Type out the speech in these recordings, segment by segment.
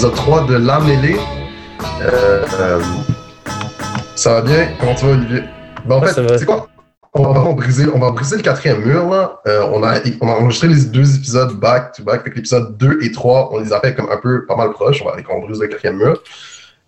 épisode 3 de La Mêlée. Euh, euh, ça va bien? Comment tu vas, Olivier? Ben, en Ouais, fait, c'est quoi? On va, briser, on va briser le quatrième mur, là. Euh, on, a, on a enregistré les deux épisodes back-to-back. Fait que l'épisode 2 et 3, on les a fait comme un peu pas mal proches. On va brise le quatrième mur.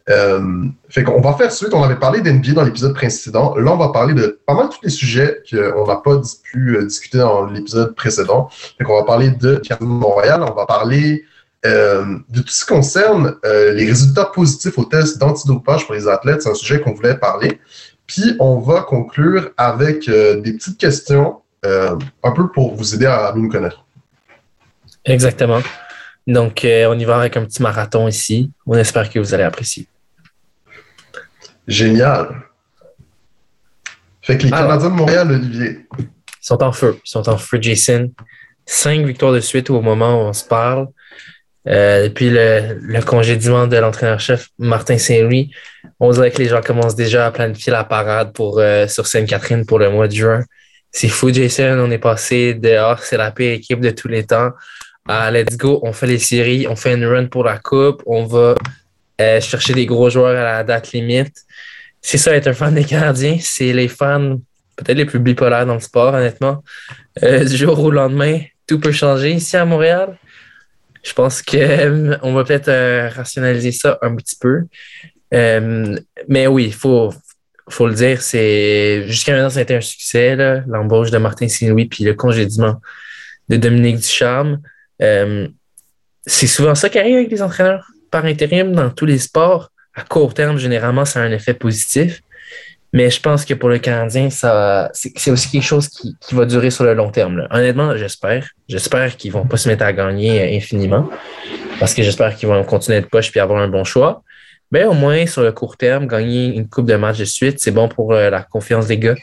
Euh, fait qu'on va faire suite. On avait parlé d'NBA dans l'épisode précédent. Là, on va parler de pas mal tous les sujets qu'on n'a pas pu euh, discuter dans l'épisode précédent. Fait qu'on va parler de Montréal. On va parler euh, de tout ce qui concerne euh, les résultats positifs aux tests d'antidopage pour les athlètes. C'est un sujet qu'on voulait parler. Puis, on va conclure avec euh, des petites questions, un peu pour vous aider à mieux nous connaître. Exactement. Donc, on y va avec un petit marathon ici. On espère que vous allez apprécier. Génial. Fait que les Alors. Canadiens de Montréal, Olivier. Ils sont en feu. Ils sont en feu, Jason. Cinq victoires de suite au moment où on se parle. Euh, depuis le, le congédiement de l'entraîneur-chef Martin Saint-Louis, on dirait que les gens commencent déjà à planifier la parade pour, euh, sur Sainte-Catherine pour le mois de juin. C'est fou, Jason. On est passé de Ah, c'est la pire équipe de tous les temps à Let's go, on fait les séries, on fait une run pour la coupe, on va euh, chercher des gros joueurs à la date limite. C'est ça, être un fan des Canadiens. C'est les fans peut-être les plus bipolaires dans le sport, honnêtement. Euh, du jour au lendemain, tout peut changer ici à Montréal. Je pense que euh, on va peut-être euh, rationaliser ça un petit peu. Euh, mais oui, il faut, faut le dire, c'est jusqu'à maintenant, ça a été un succès, l'embauche de Martin Saint-Louis puis le congédiement de Dominique Ducharme. C'est souvent ça qui arrive avec les entraîneurs par intérim dans tous les sports. À court terme, généralement, ça a un effet positif. Mais je pense que pour le Canadien, ça, c'est aussi quelque chose qui, qui va durer sur le long terme. Honnêtement, j'espère. J'espère qu'ils vont pas se mettre à gagner euh, infiniment. Parce que j'espère qu'ils vont continuer de poche puis avoir un bon choix. Mais au moins, sur le court terme, gagner une coupe de matchs de suite, c'est bon pour euh, la confiance des gars.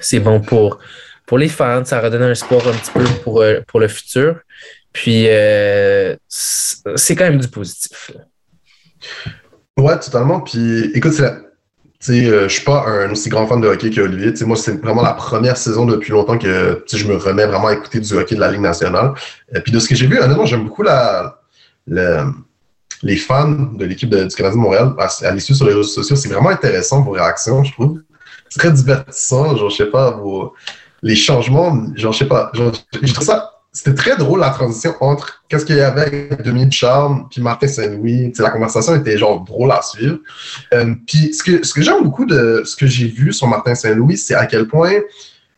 C'est bon pour, pour les fans. Ça redonne un sport un petit peu pour, euh, pour le futur. Puis, c'est quand même du positif. là. Ouais, totalement. Puis, écoute, c'est la- sais, euh, je suis pas un aussi grand fan de hockey que Olivier. Tu sais, moi, c'est vraiment la première saison depuis longtemps que je me remets vraiment à écouter du hockey de la Ligue nationale. Et puis, de ce que j'ai vu, honnêtement, j'aime beaucoup la, le- les fans de l'équipe du Canadien de Montréal. À, suivre sur les réseaux sociaux, c'est vraiment intéressant vos réactions, je trouve. C'est très divertissant. Genre, je sais pas, vos, les changements, genre, je sais pas. Je trouve ça c'était très drôle la transition entre qu'est-ce qu'il y avait avec Dominique Charme puis Martin Saint-Louis. La conversation était genre drôle à suivre. Euh, puis ce que, ce que j'aime beaucoup de ce que j'ai vu sur Martin Saint-Louis, c'est à quel point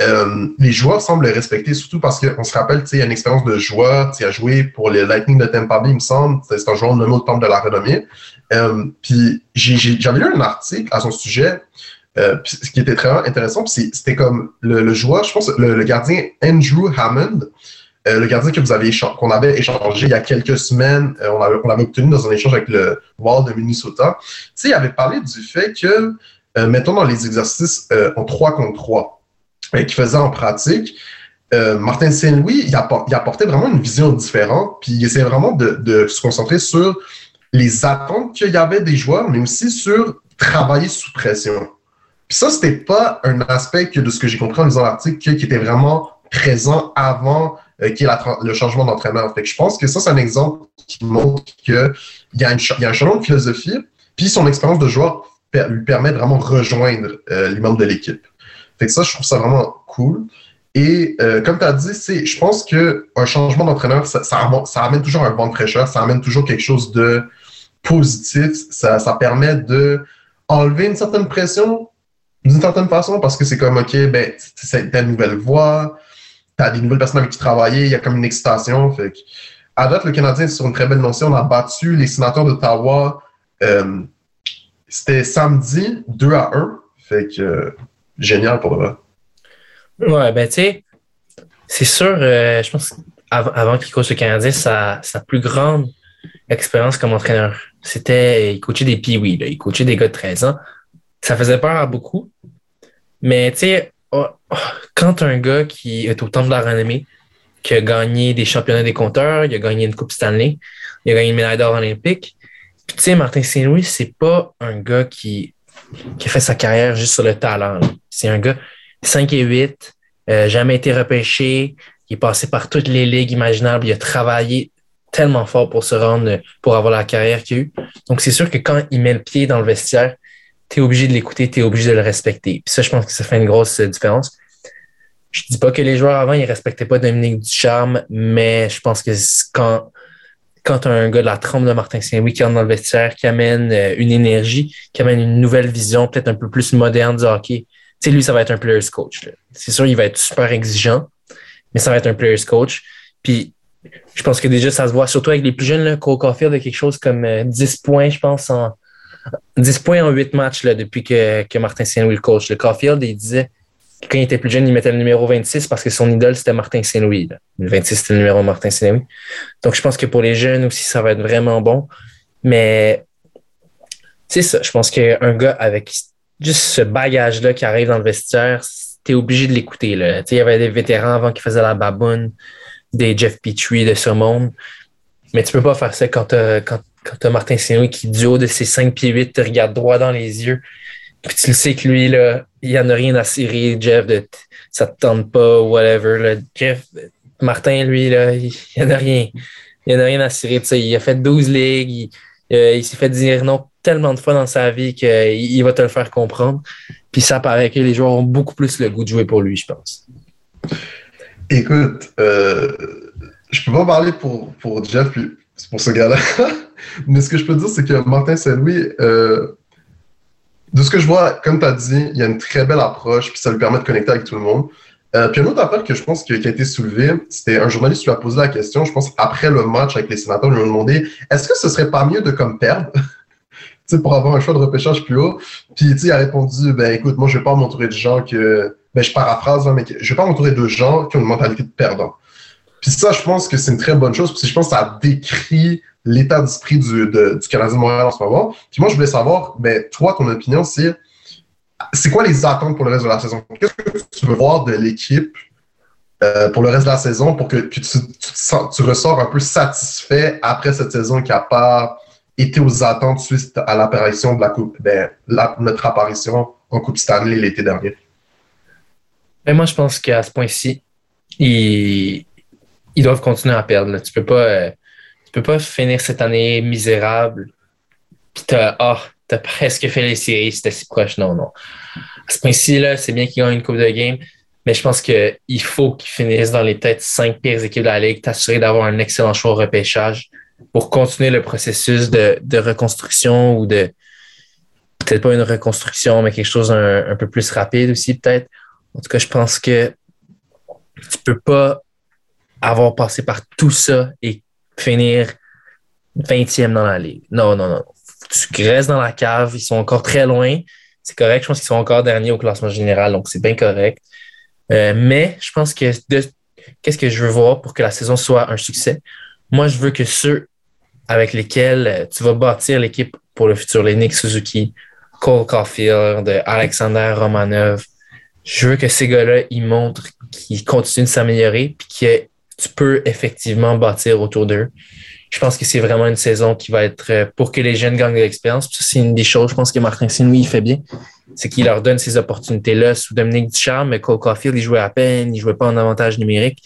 euh, les joueurs semblent le respecter, surtout parce qu'on se rappelle, il y a une expérience de joueur, il a joué pour les Lightning de Tampa Bay, il me semble. C'est un joueur nommé au temple de la renommée. Euh, puis j'avais lu un article à son sujet ce qui était très intéressant, c'était comme le, joueur, je pense, le gardien Andrew Hammond, euh, le gardien que vous avez qu'on avait échangé il y a quelques semaines, euh, on avait, on avait obtenu dans un échange avec le Wild de Minnesota. Il avait parlé du fait que, euh, mettons dans les exercices en 3 contre 3 euh, qu'il faisait en pratique, Martin Saint-Louis, il, appor- il apportait vraiment une vision différente, puis il essayait vraiment de, de se concentrer sur les attentes qu'il y avait des joueurs, mais aussi sur travailler sous pression. Puis ça, c'était pas un aspect que, de ce que j'ai compris en lisant l'article qui était vraiment présent avant euh, la tra- le changement d'entraîneur. Je pense que ça, c'est un exemple qui montre qu'il y, a y a un changement de philosophie, puis son expérience de joueur lui permet de vraiment rejoindre euh, les membres de l'équipe. Ça, je trouve ça vraiment cool. Et euh, comme tu as dit, je pense qu'un changement d'entraîneur, ça, amène- toujours un vent de fraîcheur, ça amène toujours quelque chose de positif, ça, permet de enlever une certaine pression d'une certaine façon parce que c'est comme, OK, ben, c'est ta nouvelle voix, tu as des nouvelles personnes avec qui travailler, il y a comme une excitation. Fait que, à date, le Canadien est sur une très belle notion. On a battu les sénateurs d'Ottawa. Euh, C'était samedi, 2 à 1. Fait que, euh, génial pour eux. Ouais, ben tu sais, c'est sûr, euh, je pense qu'avant avant qu'il coach le Canadien, sa, sa plus grande expérience comme entraîneur, c'était, il coachait des pee il coachait des gars de 13 ans. Ça faisait peur à beaucoup. Mais tu sais, quand un gars qui est au temps de la renommée, qui a gagné des championnats des compteurs, il a gagné une Coupe Stanley, il a gagné une médaille d'or olympique, puis tu sais, Martin Saint-Louis, c'est pas un gars qui, qui a fait sa carrière juste sur le talent. C'est un gars 5 et 8, euh, jamais été repêché. Il est passé par toutes les ligues imaginables. Il a travaillé tellement fort pour se rendre, pour avoir la carrière qu'il a eue. Donc, c'est sûr que quand il met le pied dans le vestiaire, tu es obligé de l'écouter, tu es obligé de le respecter. Puis ça, je pense que ça fait une grosse différence. Je dis pas que les joueurs avant, ils respectaient pas Dominique Ducharme, mais je pense que quand, quand un gars de la trompe de Martin Saint-Louis qui entre dans le vestiaire, qui amène euh, une énergie, qui amène une nouvelle vision, peut-être un peu plus moderne du hockey, tu sais, lui, ça va être un player's coach. C'est sûr, il va être super exigeant, mais ça va être un player's coach. Puis, je pense que déjà, ça se voit, surtout avec les plus jeunes, là, Cole Caulfield a quelque chose comme 10 euh, points, je pense, en 10 points en 8 matchs là, depuis que, que Martin Saint-Louis le coach. Le Caulfield, il disait quand il était plus jeune, il mettait le numéro 26 parce que son idole, c'était Martin Saint-Louis. Le 26, c'était le numéro Martin Saint-Louis. Donc, je pense que pour les jeunes aussi, ça va être vraiment bon. Mais c'est ça. Je pense qu'un gars avec juste ce bagage-là qui arrive dans le vestiaire, t'es obligé de l'écouter. Il y avait des vétérans avant qui faisaient la baboune, des Jeff Petrie de ce monde. Mais tu peux pas faire ça quand tu as, Martin Saint-Louis qui, du haut de ses 5 pieds 8, te regarde droit dans les yeux. Puis tu le sais que lui, là, il en a rien à cirer, Jeff, de ça te tente pas, whatever. Jeff, Martin, lui, là, il en a rien. Il en a rien à cirer. Il a fait 12 ligues, il, euh, il s'est fait dire non tellement de fois dans sa vie qu'il va te le faire comprendre. Puis ça paraît que les joueurs ont beaucoup plus le goût de jouer pour lui, je pense. Écoute, euh, je peux pas parler pour, pour Jeff, puis pour ce gars-là. Mais ce que je peux dire, c'est que Martin Saint-Louis, euh, de ce que je vois, comme tu as dit, il y a une très belle approche, puis ça lui permet de connecter avec tout le monde. Euh, puis un autre appel que je pense qui a été soulevé, c'était un journaliste qui lui a posé la question, je pense après le match avec les sénateurs, lui a demandé est-ce que ce serait pas mieux de comme perdre? Pour avoir un choix de repêchage plus haut. Puis il a répondu ben écoute, moi je vais pas m'entourer de gens que ben je paraphrase, hein, mais je vais pas m'entourer de gens qui ont une mentalité de perdant. Puis ça, je pense que c'est une très bonne chose, parce que je pense que ça décrit l'état d'esprit du, du Canadien de Montréal en ce moment. Puis moi, je voulais savoir, ben, toi, ton opinion, c'est c'est quoi les attentes pour le reste de la saison? Qu'est-ce que tu veux voir de l'équipe euh, pour le reste de la saison pour que, tu, ressors un peu satisfait après cette saison qui n'a pas été aux attentes suite à l'apparition de la Coupe, ben, notre apparition en Coupe Stanley l'été dernier? Ben moi, je pense qu'à ce point-ci, ils, ils doivent continuer à perdre. Tu peux pas. Euh, peux pas finir cette année misérable. Puis t'as, oh, t'as presque fait les séries, c'était si proche. Non, non. À ce point-ci, là, c'est bien qu'ils gagnent une coupe de game, mais je pense qu'il faut qu'ils finissent dans les têtes cinq pires équipes de la Ligue, t'assurer d'avoir un excellent choix au repêchage pour continuer le processus de, de reconstruction ou de peut-être pas une reconstruction, mais quelque chose un, un peu plus rapide aussi, peut-être. En tout cas, je pense que tu peux pas avoir passé par tout ça et finir 20e dans la ligue. Non, non, non. Tu restes dans la cave. Ils sont encore très loin. C'est correct. Je pense qu'ils sont encore derniers au classement général, donc c'est bien correct. Euh, mais je pense que qu'est-ce que je veux voir pour que la saison soit un succès? Moi, je veux que ceux avec lesquels euh, tu vas bâtir l'équipe pour le futur, les Nick Suzuki, Cole Caulfield, Alexander Romanov, je veux que ces gars-là, ils montrent qu'ils continuent de s'améliorer puis tu peux effectivement bâtir autour d'eux je pense que c'est vraiment une saison qui va être euh, pour que les jeunes gagnent de l'expérience. c'est une des choses, je pense que Martin Sinoui il fait bien. C'est qu'il leur donne ces opportunités-là sous Dominique Ducharme, mais Cole Caulfield, il jouait à peine, il jouait pas en avantage numérique.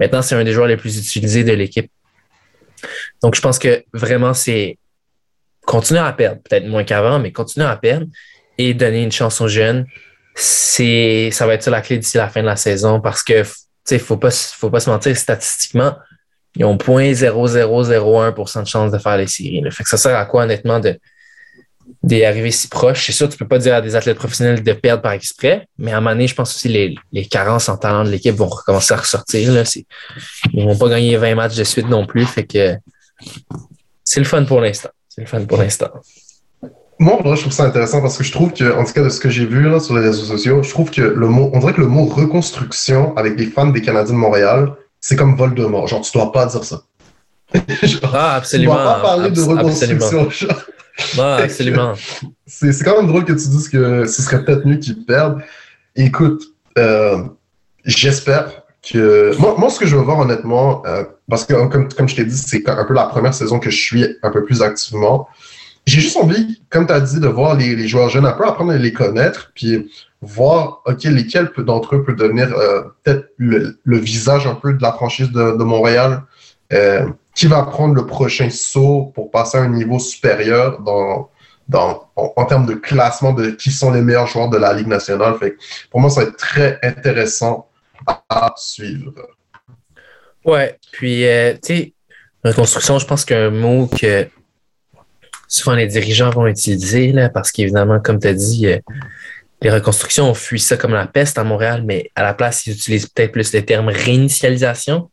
Maintenant, c'est un des joueurs les plus utilisés de l'équipe. Donc, je pense que vraiment, c'est continuer à perdre, peut-être moins qu'avant, mais continuer à perdre et donner une chance aux jeunes. C'est, ça va être ça la clé d'ici la fin de la saison parce que, sais, faut pas, faut pas se mentir, statistiquement, ils ont 0.0001% de chance de faire les séries. Fait que ça sert à quoi, honnêtement, de d'y arriver si proche? C'est sûr, tu peux pas dire à des athlètes professionnels de perdre par exprès, mais à un moment donné, je pense aussi les, les carences en talent de l'équipe vont recommencer à ressortir. Là. Ils vont pas gagner 20 matchs de suite non plus. Fait que c'est le fun pour l'instant. C'est le fun pour l'instant. Moi, je trouve ça intéressant parce que je trouve que, en tout cas, de ce que j'ai vu là, sur les réseaux sociaux, je trouve que le mot, on dirait que le mot reconstruction avec les fans des Canadiens de Montréal, c'est comme Voldemort. Genre, tu dois pas dire ça. ah, absolument. Tu dois pas parler de reconstruction. Ah, absolument. C'est quand même drôle que tu dises que ce serait peut-être mieux qu'ils perdent. Écoute, euh, j'espère que. Moi, moi, ce que je veux voir honnêtement, euh, parce que comme, comme je t'ai dit, c'est un peu la première saison que je suis un peu plus activement. J'ai juste envie, comme tu as dit, de voir les, joueurs jeunes un peu, apprendre à les connaître, puis voir, OK, lesquels d'entre eux peuvent devenir euh, peut-être le, visage un peu de la franchise de, Montréal euh, qui va prendre le prochain saut pour passer à un niveau supérieur en, termes de classement de qui sont les meilleurs joueurs de la Ligue nationale. Pour moi, ça va être très intéressant à suivre. Ouais, puis, euh, tu sais, reconstruction, je pense qu'un mot que souvent les dirigeants vont utiliser, là, parce qu'évidemment, comme tu as dit, euh, les reconstructions ont fui ça comme la peste à Montréal, mais à la place, ils utilisent peut-être plus le terme réinitialisation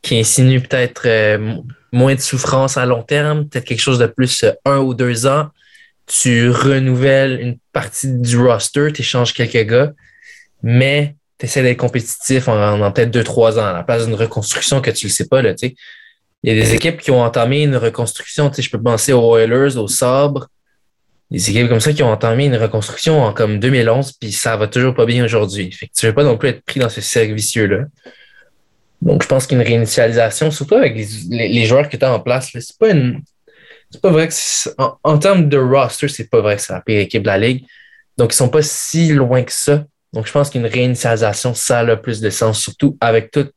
qui insinue peut-être euh, moins de souffrance à long terme, peut-être quelque chose de plus euh, un ou deux ans. Tu renouvelles une partie du roster, tu échanges quelques gars, mais tu essaies d'être compétitif en, peut-être deux, trois ans, à la place d'une reconstruction que tu le sais pas. Là, il y a des équipes qui ont entamé une reconstruction. Je peux penser aux Oilers, aux Sabres, des équipes comme ça qui ont entamé une reconstruction en comme 2011, puis ça va toujours pas bien aujourd'hui. Fait que tu veux pas non plus être pris dans ce cercle vicieux-là. Donc, je pense qu'une réinitialisation, surtout avec les, joueurs que tu as en place, c'est pas une. C'est pas vrai que en, termes de roster, c'est pas vrai que c'est la pire équipe de la Ligue. Donc, ils sont pas si loin que ça. Donc, je pense qu'une réinitialisation, ça a plus de sens, surtout avec toute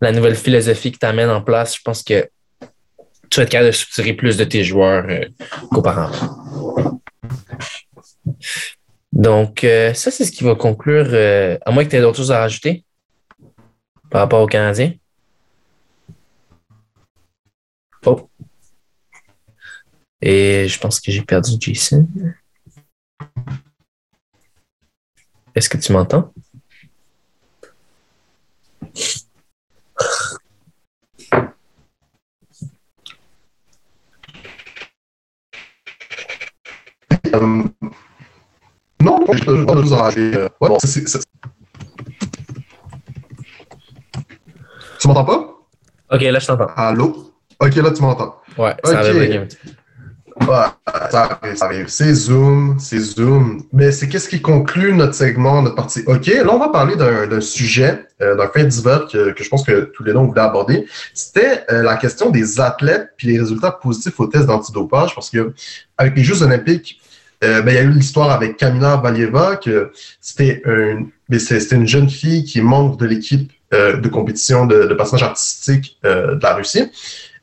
la nouvelle philosophie que tu amènes en place. Je pense que tu vas être capable de soutirer plus de tes joueurs euh, qu'auparavant. Donc, euh, ça, c'est ce qui va conclure. Euh, à moins que tu aies d'autres choses à rajouter par rapport aux Canadiens? Oh. Et je pense que j'ai perdu Jason. Est-ce que tu m'entends? Euh, non, je peux pas vous enrager. Euh, ouais, bon, c'est Tu m'entends pas? Ok, là, je t'entends. Allô? Ok, là, tu m'entends. Ouais, ça okay. Ouais, ça arrive, ça arrive. C'est Zoom, c'est Zoom. Mais c'est qu'est-ce qui conclut notre segment, notre partie? OK, là, on va parler d'un sujet, euh, d'un fait divers que, que, je pense que tous les deux, on voulait aborder. C'était euh, la question des athlètes puis les résultats positifs aux tests d'antidopage parce que avec les Jeux olympiques, euh, ben, il y a eu l'histoire avec Kamila Valieva que c'était une, une jeune fille qui est membre de l'équipe euh, de compétition de, de passage artistique euh, de la Russie.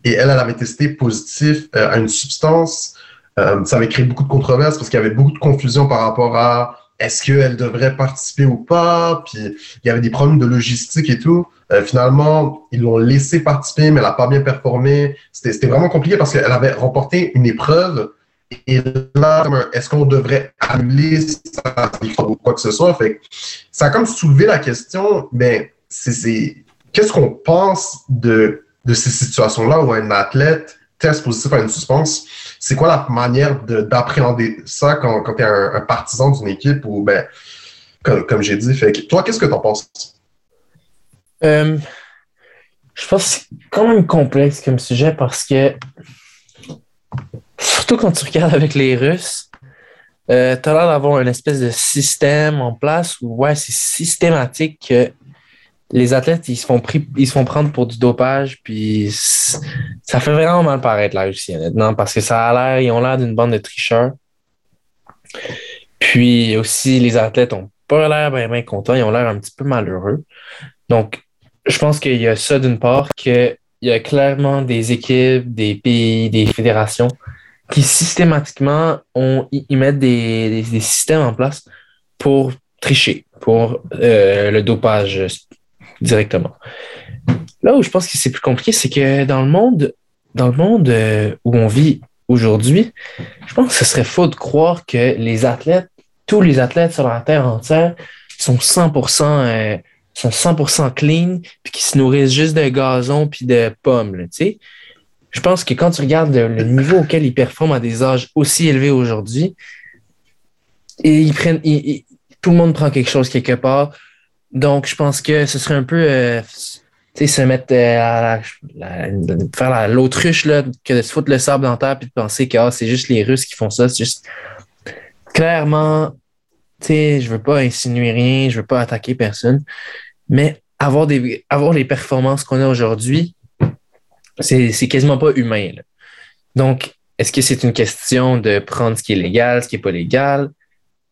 Et elle, elle avait testé positif à une substance. ça avait créé beaucoup de controverses parce qu'il y avait beaucoup de confusion par rapport à est-ce qu'elle devrait participer ou pas. Puis il y avait des problèmes de logistique et tout. finalement, ils l'ont laissé participer, mais elle n'a pas bien performé. C'était vraiment compliqué parce qu'elle avait remporté une épreuve. Et là, est-ce qu'on devrait annuler ça ou quoi que ce soit? Fait ça a comme soulevé la question, mais c'est qu'est-ce qu'on pense de, de ces situations-là où un athlète teste positif à une suspense? C'est quoi la manière d'appréhender ça quand, quand tu es un, partisan d'une équipe ou, ben, comme, j'ai dit, fait toi, qu'est-ce que tu en penses? Euh, je pense que c'est quand même complexe comme sujet parce que, surtout quand tu regardes avec les Russes, euh, tu as l'air d'avoir une espèce de système en place où, ouais, c'est systématique que les athlètes, ils se font ils se font prendre pour du dopage, puis ça fait vraiment mal paraître la Russie, honnêtement, parce que ça a l'air, ils ont l'air d'une bande de tricheurs. Puis aussi, les athlètes ont pas l'air bien, contents, ils ont l'air un petit peu malheureux. Donc, je pense qu'il y a ça d'une part, qu'il y a clairement des équipes, des pays, des fédérations qui systématiquement ont, ils mettent des, systèmes en place pour tricher, pour euh, le dopage directement. Là où je pense que c'est plus compliqué, c'est que dans le monde, dans le monde euh, où on vit aujourd'hui, je pense que ce serait faux de croire que les athlètes, tous les athlètes sur la terre entière sont 100%, euh, sont 100% clean, puis qui se nourrissent juste de gazon puis de pommes. Je pense que quand tu regardes le, niveau auquel ils performent à des âges aussi élevés aujourd'hui, et ils prennent, tout le monde prend quelque chose quelque part. Donc, je pense que ce serait un peu euh, se mettre euh, à faire l'autruche là, que de se foutre le sable dans la terre et de penser que ah, c'est juste les Russes qui font ça. C'est juste clairement, tu sais, je veux pas insinuer rien, je veux pas attaquer personne, mais avoir des avoir les performances qu'on a aujourd'hui, c'est, quasiment pas humain. Donc, est-ce que c'est une question de prendre ce qui est légal, ce qui est pas légal?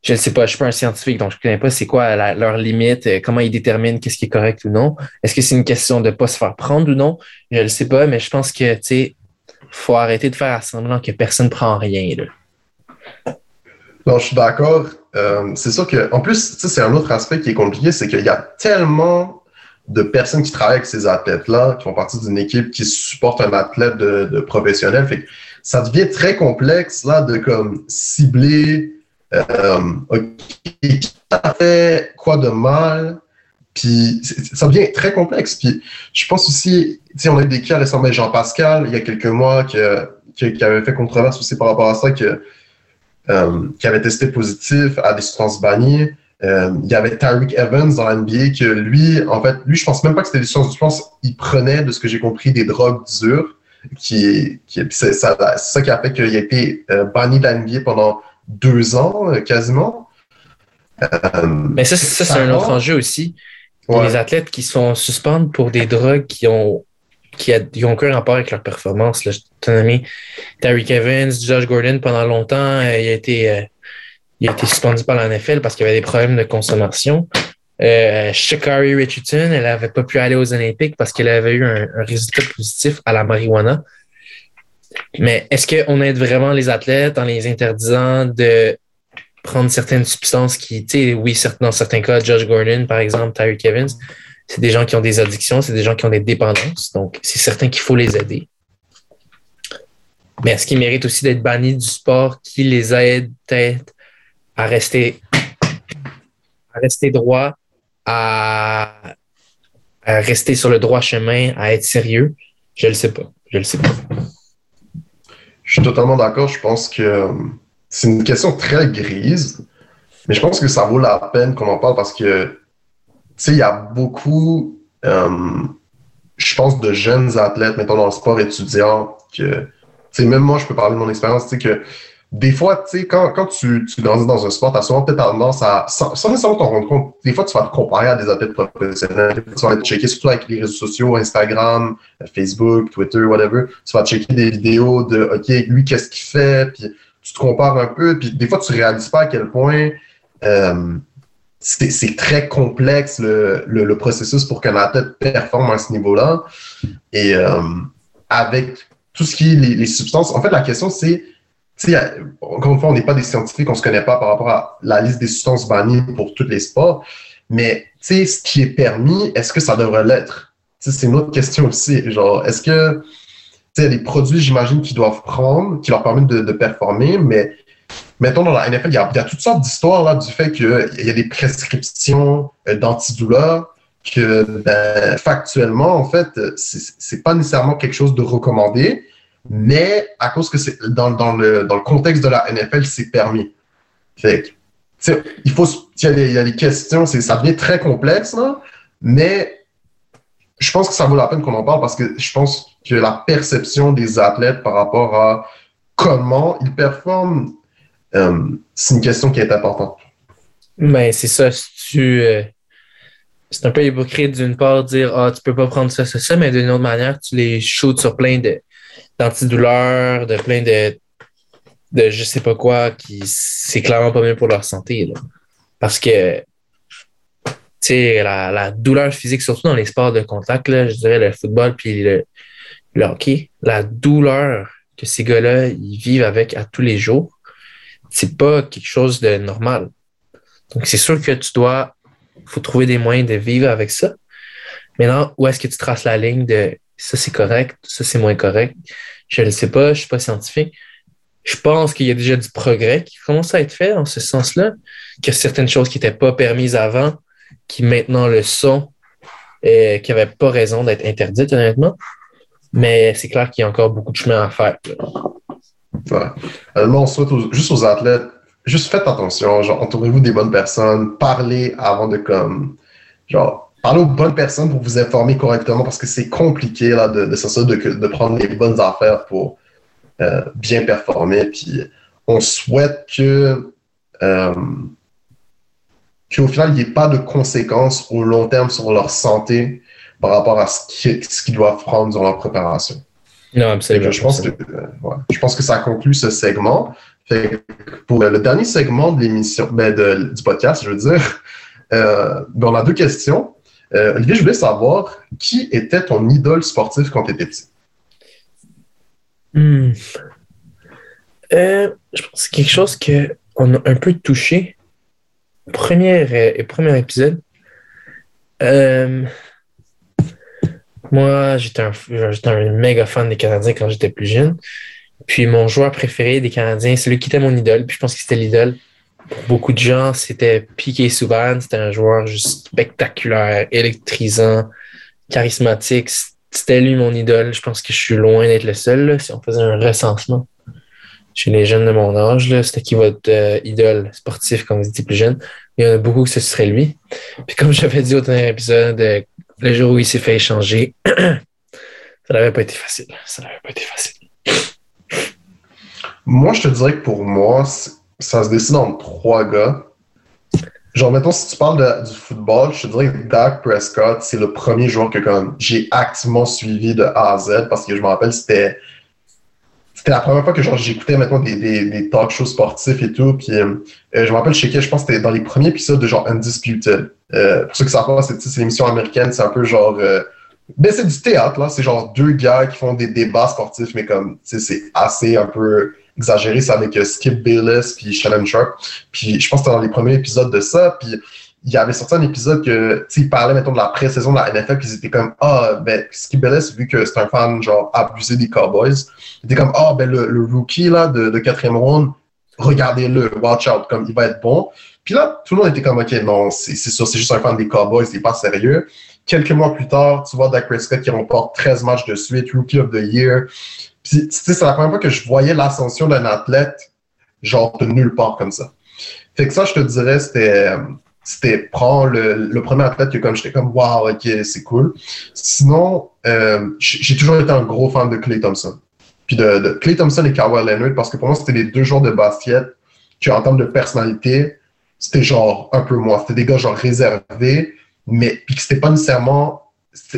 je ne sais pas, je ne suis pas un scientifique, donc je ne connais pas c'est quoi leur limite, euh, comment ils déterminent qu'est-ce qui est correct ou non. Est-ce que c'est une question de ne pas se faire prendre ou non? Je ne sais pas, mais je pense que, tu sais, faut arrêter de faire semblant que personne ne prend rien, là. Non, je suis d'accord. Euh, c'est sûr que, en plus, c'est un autre aspect qui est compliqué, c'est qu'il y a tellement de personnes qui travaillent avec ces athlètes-là, qui font partie d'une équipe qui supporte un athlète de, professionnel. Fait que ça devient très complexe, là, de comme cibler euh, qui a fait quoi de mal, puis ça devient très complexe. Puis je pense aussi, on a eu des cas récemment, Jean Pascal, il y a quelques mois, qui, qui, avait fait controverse aussi par rapport à ça, que, euh, qui avait testé positif à des substances bannies. Euh, il y avait Tyreek Evans dans l'NBA que lui, en fait, lui, je pense même pas que c'était des substances, je pense qu'il prenait, de ce que j'ai compris, des drogues dures. Qui, qui c'est ça, ça, qui a fait qu'il a été euh, banni de l'NBA pendant deux ans euh, quasiment. Mais ça, ça c'est un autre enjeu aussi. Les athlètes qui sont suspendus pour des drogues qui ont qui, a, ont aucun rapport avec leur performance. Là. Ton ami Terry Evans, Josh Gordon, pendant longtemps, il, a été, il a été suspendu par la NFL parce qu'il y avait des problèmes de consommation. Euh, Richardson, elle n'avait pas pu aller aux Olympiques parce qu'elle avait eu un, un, résultat positif à la marijuana. Mais est-ce qu'on aide vraiment les athlètes en les interdisant de prendre certaines substances qui, tu sais, oui, dans certains cas, Josh Gordon, par exemple, Tyreek Evans, c'est des gens qui ont des addictions, c'est des gens qui ont des dépendances. Donc, c'est certain qu'il faut les aider. Mais est-ce qu'ils méritent aussi d'être bannis du sport qui les aide peut-être à rester, à rester droit, à, rester sur le droit chemin, à être sérieux? Je le sais pas. Je le sais pas. Je suis totalement d'accord. Je pense que euh, c'est une question très grise, mais je pense que ça vaut la peine qu'on en parle parce que, tu sais, il y a beaucoup, euh, je pense, de jeunes athlètes, mettons, dans le sport étudiant, que, tu sais, même moi, je peux parler de mon expérience, tu sais, que des fois, tu sais, quand, quand tu, tu grandis dans un sport, tu as souvent peut-être tendance à, sans, sans nécessairement t'en rendre compte, des fois, tu vas te comparer à des athlètes professionnels. Tu vas te checker, surtout avec les réseaux sociaux, Instagram, Facebook, Twitter, whatever. Tu vas checker des vidéos de, OK, lui, qu'est-ce qu'il fait? Puis tu te compares un peu. Puis des fois, tu réalises pas à quel point euh, c'est très complexe le, le, processus pour qu'un athlète performe à ce niveau-là. Et euh, avec tout ce qui est les substances, en fait, la question, c'est encore une fois, on n'est pas des scientifiques, on ne se connaît pas par rapport à la liste des substances bannies pour tous les sports. Mais ce qui est permis, est-ce que ça devrait l'être? C'est une autre question aussi. Genre, est-ce que il y a des produits, j'imagine, qu'ils doivent prendre, qui leur permettent de, performer, mais mettons dans la NFL, il y a, toutes sortes d'histoires là du fait qu'il y a des prescriptions euh, d'antidouleurs que ben, factuellement, en fait, c'est pas nécessairement quelque chose de recommandé mais à cause que c'est dans, dans, le, dans le contexte de la NFL, c'est permis. Fait il faut, il y, a des, questions, ça devient très complexe, là, mais je pense que ça vaut la peine qu'on en parle parce que je pense que la perception des athlètes par rapport à comment ils performent, euh, c'est une question qui est importante. Mais c'est ça, tu. Euh, c'est un peu hypocrite d'une part dire Ah, tu peux pas prendre ça, ça, ça, mais d'une autre manière, tu les shoots sur plein de, d'antidouleurs, de plein de, de je sais pas quoi, qui c'est clairement pas bien pour leur santé. Là. Parce que la, la, douleur physique, surtout dans les sports de contact, là, je dirais le football puis le, le hockey, la douleur que ces gars-là ils vivent avec à tous les jours, c'est pas quelque chose de normal. Donc, c'est sûr que tu dois, faut trouver des moyens de vivre avec ça. Maintenant, où est-ce que tu traces la ligne de ça c'est correct, ça c'est moins correct. Je ne sais pas, je ne suis pas scientifique. Je pense qu'il y a déjà du progrès qui commence à être fait dans ce sens-là, qu'il y a certaines choses qui n'étaient pas permises avant, qui maintenant le sont, et qui n'avaient pas raison d'être interdites, honnêtement. Mais c'est clair qu'il y a encore beaucoup de chemin à faire. Ouais. on souhaite juste aux athlètes, juste faites attention, genre, entourez-vous des bonnes personnes, parlez avant de comme, genre, parlez aux bonnes personnes pour vous informer correctement parce que c'est compliqué là, de, de, de, de, prendre les bonnes affaires pour euh, bien performer. Puis on souhaite que euh, qu'au final, il n'y ait pas de conséquences au long terme sur leur santé par rapport à ce qu'ils doivent prendre dans leur préparation. Non, absolument. Je pense, que, euh, ouais, je pense que ça conclut ce segment. Fait pour le dernier segment de l'émission, ben du podcast, je veux dire, euh, on a deux questions. Euh, Olivier, je voulais savoir qui était ton idole sportif quand tu étais petit? Hmm. Euh, je pense que c'est quelque chose qu'on a un peu touché. Premier, euh, premier épisode. moi, j'étais un, un, méga fan des Canadiens quand j'étais plus jeune. Puis mon joueur préféré des Canadiens, c'est lui qui était mon idole. Puis je pense que c'était l'idole beaucoup de gens, c'était Piqué Souban. C'était un joueur juste spectaculaire, électrisant, charismatique. C'était lui mon idole. Je pense que je suis loin d'être le seul. si on faisait un recensement chez les jeunes de mon âge, c'était qui votre euh, idole sportif quand vous étiez plus jeune. Il y en a beaucoup que ce serait lui. Puis comme j'avais dit au dernier épisode, euh, le jour où il s'est fait échanger, ça n'avait pas été facile. Ça n'avait pas été facile. Moi, je te dirais que pour moi, ça se décide entre trois gars. Genre, mettons, si tu parles du football, je te dirais que Dak Prescott, c'est le premier joueur que comme j'ai activement suivi de A à Z parce que je me rappelle, c'était c'était la première fois que genre j'écoutais maintenant des, des, des, talk shows sportifs et tout. Puis euh, je me rappelle, je sais je pense que c'était dans les premiers épisodes de genre Undisputed. Euh, pour ceux qui savent pas, c'est l'émission américaine, c'est un peu genre. Euh, ben c'est du théâtre, là. C'est genre deux gars qui font des débats sportifs, mais comme, tu sais, c'est assez un peu exagéré, c'est avec euh, Skip Bayless puis Shannon Sharp. Puis je pense que c'était dans les premiers épisodes de ça. Puis il y avait sorti un épisode que, tu sais, il parlait, mettons, de la pré-saison de la NFL, puis ils étaient comme, ah, ben, Skip Bayless, vu que c'est un fan, genre, abusé des Cowboys, il était comme, ah, ben, le, rookie, là, de, quatrième round, regardez-le, watch out, comme, il va être bon. Puis là, tout le monde était comme, OK, non, c'est sûr, c'est juste un fan des Cowboys, il est pas sérieux. Quelques mois plus tard, tu vois Dak Prescott qui remporte 13 matchs de suite, Rookie of the Year. Puis, tu sais, c'est la première fois que je voyais l'ascension d'un athlète, genre, de nulle part comme ça. Fait que ça, je te dirais, c'était, c'était prendre le, premier athlète que comme j'étais comme, wow, ok, c'est cool. Sinon, euh, j'ai toujours été un gros fan de Clay Thompson. Puis de, de Clay Thompson et Kawhi Leonard, parce que pour moi, c'était les deux joueurs de basket qui, en termes de personnalité, c'était genre un peu moi. C'était des gars genre réservés, mais puis que c'était pas nécessairement.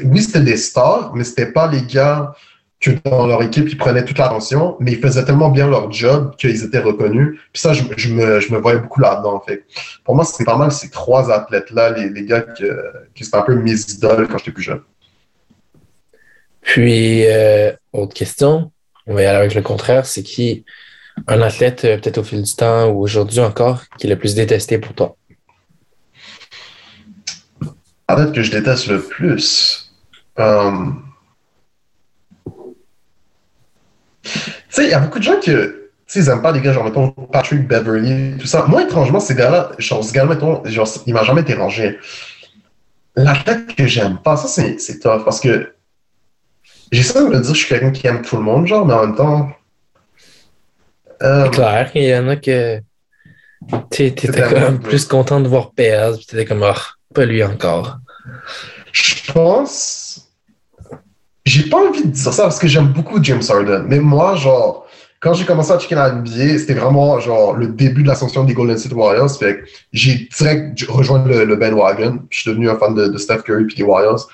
Oui, c'était des stars, mais c'était pas les gars que dans leur équipe, ils prenaient toute l'attention, mais ils faisaient tellement bien leur job qu'ils étaient reconnus. Puis ça, je, me, je me, voyais beaucoup là-dedans, en fait. Pour moi, c'était pas mal ces trois athlètes-là, les, les, gars que, qui c'était un peu mes idoles quand j'étais plus jeune. Puis, euh, autre question, on va y aller avec le contraire, c'est qui un athlète, euh, peut-être au fil du temps ou aujourd'hui encore, qui est le plus détesté pour toi? Athlète que je déteste le plus. Euh, tu sais, il y a beaucoup de gens qui ils aiment pas les gars, genre, mettons, Patrick Beverly, tout ça. Moi, étrangement, ces gars-là, genre, ce gars-là, mettons, genre, il m'a jamais dérangé. L'athlète que j'aime pas, ça, c'est tough, parce que j'essaie de me dire que je suis quelqu'un qui aime tout le monde, genre, mais en même temps. Euh, c'est clair qu'il y en a que. Tu étais quand même plus content de voir PS, tu étais comme, oh, pas lui encore. Je pense j'ai pas envie de dire ça parce que j'aime beaucoup James Harden. Mais moi, genre, quand j'ai commencé à checker la NBA, c'était vraiment genre le début de l'ascension des Golden State Warriors. Fait j'ai direct rejoint le, le bandwagon. Je suis devenu un fan de, Steph Curry puis des Warriors.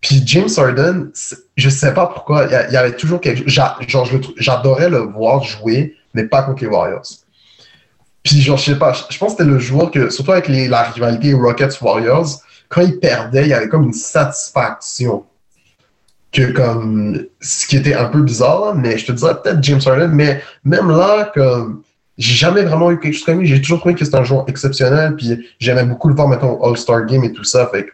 Puis James Harden, je sais pas pourquoi, il y, avait toujours quelque chose. Genre, j'adorais le voir jouer, mais pas contre les Warriors. Puis genre, je sais pas, je pense que c'était le joueur que, surtout avec les, la rivalité Rockets-Warriors, quand il perdait, il y avait comme une satisfaction que comme ce qui était un peu bizarre, mais je te dirais peut-être James Harden, mais même là, comme j'ai jamais vraiment eu quelque chose comme lui, j'ai toujours trouvé que c'était un joueur exceptionnel, puis j'aimais beaucoup le voir, mettons, All-Star Game et tout ça. Fait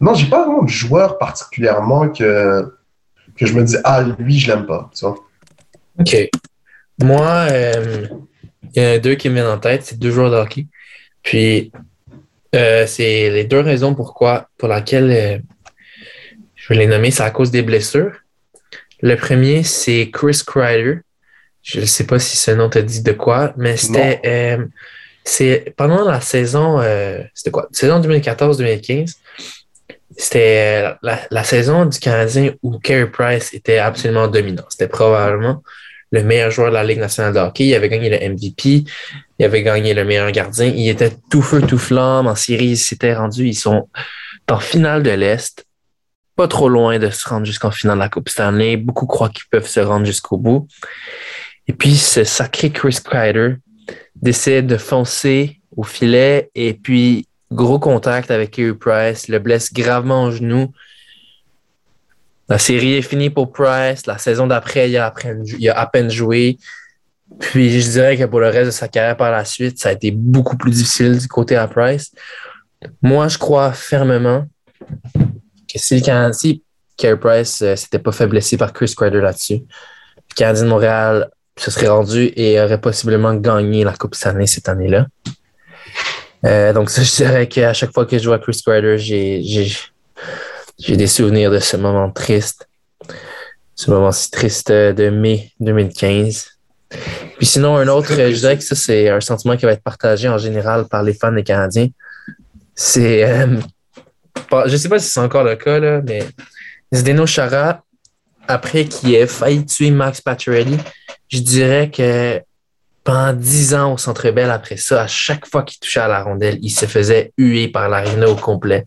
non, j'ai pas vraiment de joueur particulièrement que, que je me dis, ah, lui, je l'aime pas. OK. Moi, euh, il y en a deux qui me viennent en tête, c'est deux joueurs de. Puis, euh, c'est les deux raisons pourquoi, pour laquelle euh, vais les nommer, c'est à cause des blessures. Le premier, c'est Chris Kreider. Je ne sais pas si ce nom te dit de quoi, mais c'était euh, c'est pendant la saison euh, c'était quoi? Saison 2014-2015. C'était euh, la, la, saison du Canadien où Carey Price était absolument dominant. C'était probablement le meilleur joueur de la Ligue nationale de hockey. Il avait gagné le MVP. Il avait gagné le meilleur gardien. Il était tout feu, tout flamme. En série, ils s'étaient rendus. Ils sont en finale de l'Est pas trop loin de se rendre jusqu'en finale de la Coupe Stanley. Beaucoup croient qu'ils peuvent se rendre jusqu'au bout. Et puis, ce sacré Chris Kreider décide de foncer au filet et puis gros contact avec Kerry Price, le blesse gravement au genou. La série est finie pour Price. La saison d'après, il, a à peine joué. Puis je dirais que pour le reste de sa carrière par la suite, ça a été beaucoup plus difficile du côté à Price. Moi, je crois fermement si le Canadien, Carey Price euh, s'était pas fait blesser par Chris Kreider là-dessus, le Canadien de Montréal se serait rendu et aurait possiblement gagné la Coupe Stanley cette année-là. Euh, donc, ça, je dirais qu'à chaque fois que je vois Chris Kreider, j'ai des souvenirs de ce moment triste. Ce moment si triste de mai 2015. Puis sinon, un autre, je dirais que ça, c'est un sentiment qui va être partagé en général par les fans des Canadiens. C'est. Euh, je sais pas si c'est encore le cas, là, mais Zdeno Chara, après qu'il ait failli tuer Max Pacioretty, je dirais que pendant dix ans au Centre Bell après ça, à chaque fois qu'il touchait à la rondelle, il se faisait huer par l'arena au complet.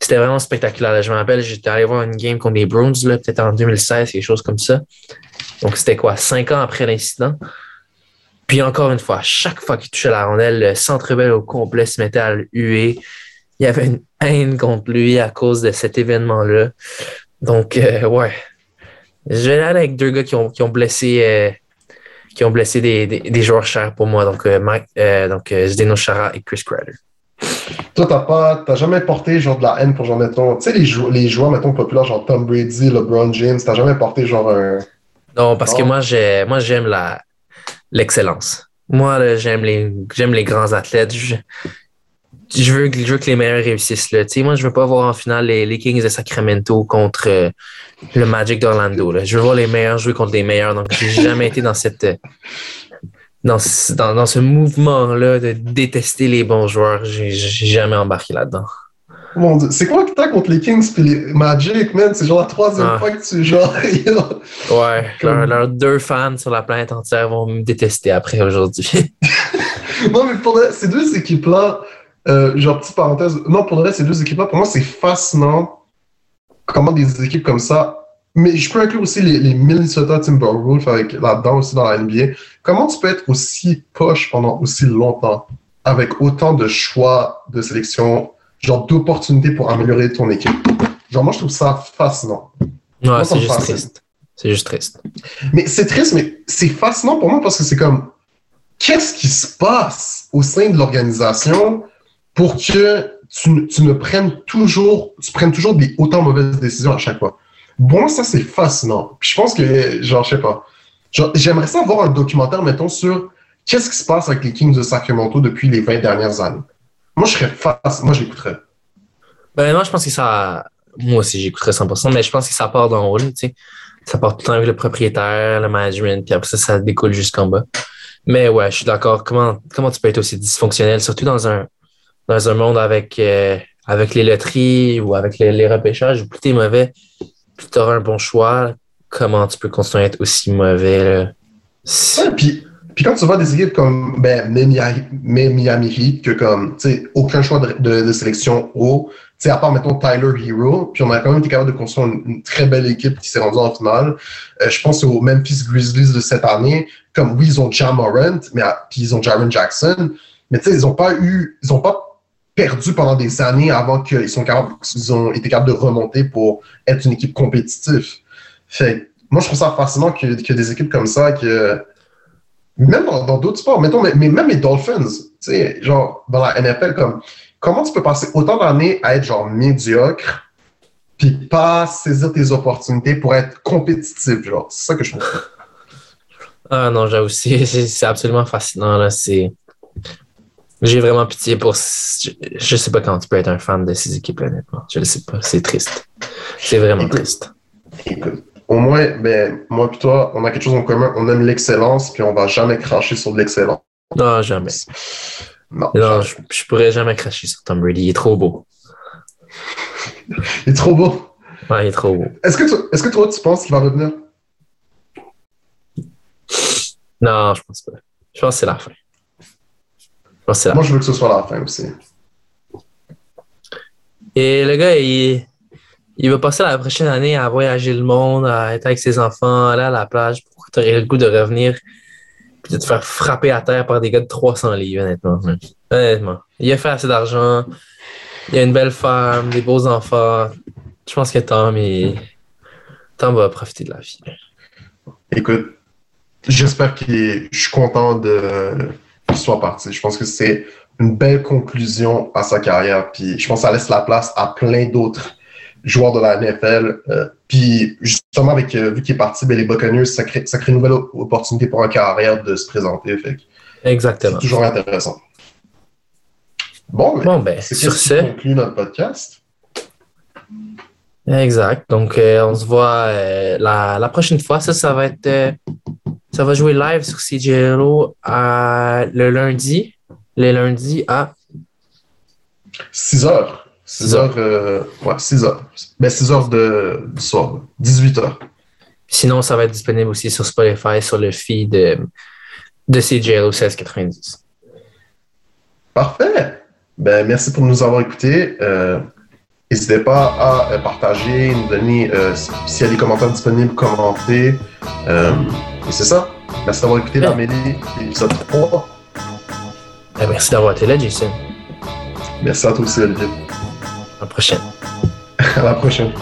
C'était vraiment spectaculaire. Je me rappelle, j'étais allé voir une game contre les Browns, peut-être en 2016, quelque chose comme ça. Donc, c'était quoi, cinq ans après l'incident? Puis encore une fois, à chaque fois qu'il touchait la rondelle, le Centre Bell au complet se mettait à le huer. Il y avait une haine contre lui à cause de cet événement-là. Donc, euh, ouais. Je vais aller avec deux gars qui ont, qui ont blessé, euh, qui ont blessé des, des, joueurs chers pour moi. Donc, euh, Mike, donc Zdeno Chara et Chris Kreider. Toi, t'as pas, t'as jamais porté genre de la haine pour genre, mettons, tu sais, les, les joueurs, mettons, populaires, genre Tom Brady, LeBron James, t'as jamais porté genre un. Non, parce que moi, j'ai, moi, j'aime la, l'excellence. Moi, j'aime les, j'aime les grands athlètes. Je, je veux, que les meilleurs réussissent. Là. moi, je veux pas voir en finale les, Kings de Sacramento contre euh, le Magic d'Orlando. Je veux voir les meilleurs jouer contre les meilleurs. Donc, j'ai jamais été dans cette dans, dans, ce mouvement-là de détester les bons joueurs. J'ai jamais embarqué là-dedans. Mon Dieu, c'est quoi que t'as contre les Kings et les Magic, man? C'est genre la troisième ah. fois que tu joues. ouais, leurs deux fans sur la planète entière vont me détester après aujourd'hui. non, mais pour ces deux équipes-là, euh, genre, petite parenthèse, non, pour le reste, ces deux équipes-là, pour moi, c'est fascinant comment des équipes comme ça, mais je peux inclure aussi les, les Minnesota Timberwolves là-dedans aussi dans la NBA. Comment tu peux être aussi poche pendant aussi longtemps avec autant de choix de sélection, genre d'opportunités pour améliorer ton équipe? Genre, moi, je trouve ça fascinant. Ouais, c'est juste triste. C'est juste triste. Mais c'est triste, mais c'est fascinant pour moi parce que c'est comme, qu'est-ce qui se passe au sein de l'organisation? Pour que tu, ne prennes toujours, tu prennes toujours des autant mauvaises décisions à chaque fois. Bon, ça, c'est fascinant. Puis je pense que, genre, je sais pas. J'aimerais ça voir un documentaire, mettons, sur qu'est-ce qui se passe avec les Kings de Sacramento depuis les 20 dernières années. Moi, je serais face, moi, je. Ben, moi, je pense que ça, moi aussi, j'écouterais 100%, mais je pense que ça part d'en haut, tu sais. Ça part tout le temps avec le propriétaire, le management, puis après ça, ça découle jusqu'en bas. Mais ouais, je suis d'accord. Comment, comment tu peux être aussi dysfonctionnel, surtout dans un, dans un monde avec, euh, avec les loteries ou avec les, repêchages, plus t'es mauvais, plus t'auras un bon choix. Comment tu peux continuer à être aussi mauvais? puis, puis quand tu vois des équipes comme ben, Miami Heat, que comme, aucun choix de, sélection haut, à part, mettons, Tyler Hero, puis on a quand même été capable de construire une, très belle équipe qui s'est rendue en finale. Euh, je pense aux Memphis Grizzlies de cette année, comme oui, ils ont Jam Morant, mais puis ils ont Jaron Jackson, mais tu sais, ils n'ont pas eu, ils ont pas perdu pendant des années avant qu'ils sont capables, ils ont été capables de remonter pour être une équipe compétitive. Fait moi, je trouve ça fascinant que, des équipes comme ça, que même dans d'autres sports, mettons, mais, même les Dolphins, tu sais, genre dans la NFL, comme comment tu peux passer autant d'années à être genre médiocre, puis pas saisir tes opportunités pour être compétitif, genre, c'est ça que je trouve. Ah non, j'avoue, c'est absolument fascinant, là, c'est j'ai vraiment pitié pour. Je sais pas quand tu peux être un fan de ces équipes, honnêtement. Je le sais pas. C'est triste. C'est vraiment triste. au moins, ben, moi et toi, on a quelque chose en commun. On aime l'excellence, puis on va jamais cracher sur de l'excellence. Non, jamais. Non, je, pourrais jamais cracher sur Tom Brady. Il est trop beau. il est trop beau. Ouais, il est trop beau. Est-ce que, est que toi, tu penses qu'il va revenir? Non, je pense pas. Je pense que c'est la fin. Moi, je veux que ce soit la fin aussi. Et le gars, il, il va passer la prochaine année à voyager le monde, à être avec ses enfants, aller à la plage. Pourquoi tu aurais le goût de revenir puis de te faire frapper à terre par des gars de 300 livres, honnêtement. Honnêtement. Il a fait assez d'argent. Il a une belle femme, des beaux enfants. Je pense que Tom, il... Tom va profiter de la vie. Écoute, j'espère qu'il Je suis content de soit parti. Je pense que c'est une belle conclusion à sa carrière. Puis je pense que ça laisse la place à plein d'autres joueurs de la NFL. Euh, puis justement, avec euh, vu qu'il est parti, ben, les Buccaneers, ça crée, ça crée une nouvelle opportunité pour un carrière de se présenter. Fait Exactement. C'est toujours intéressant. Bon, bon ben, c'est sur ce. conclut notre podcast? Exact. Donc, euh, on se voit la, la, prochaine fois. Ça, ça va être. Ça va jouer live sur CJLO le lundi. Le lundi à 6 heures. 6 heures, euh, ouais, 6 heures. Ben, 6 heures de, du soir, 18 heures. Sinon, ça va être disponible aussi sur Spotify, sur le feed de, de CJLO 1690. Parfait. Ben, merci pour nous avoir écoutés. Euh, N'hésitez pas à euh, partager, nous donner, euh, s'il y a des commentaires disponibles, commenter. Et c'est ça. Merci d'avoir écouté ouais. l'Amélie, épisode 3. Ben, merci d'avoir été là, Jason. Merci à toi aussi, Olivier. À la prochaine. à la prochaine.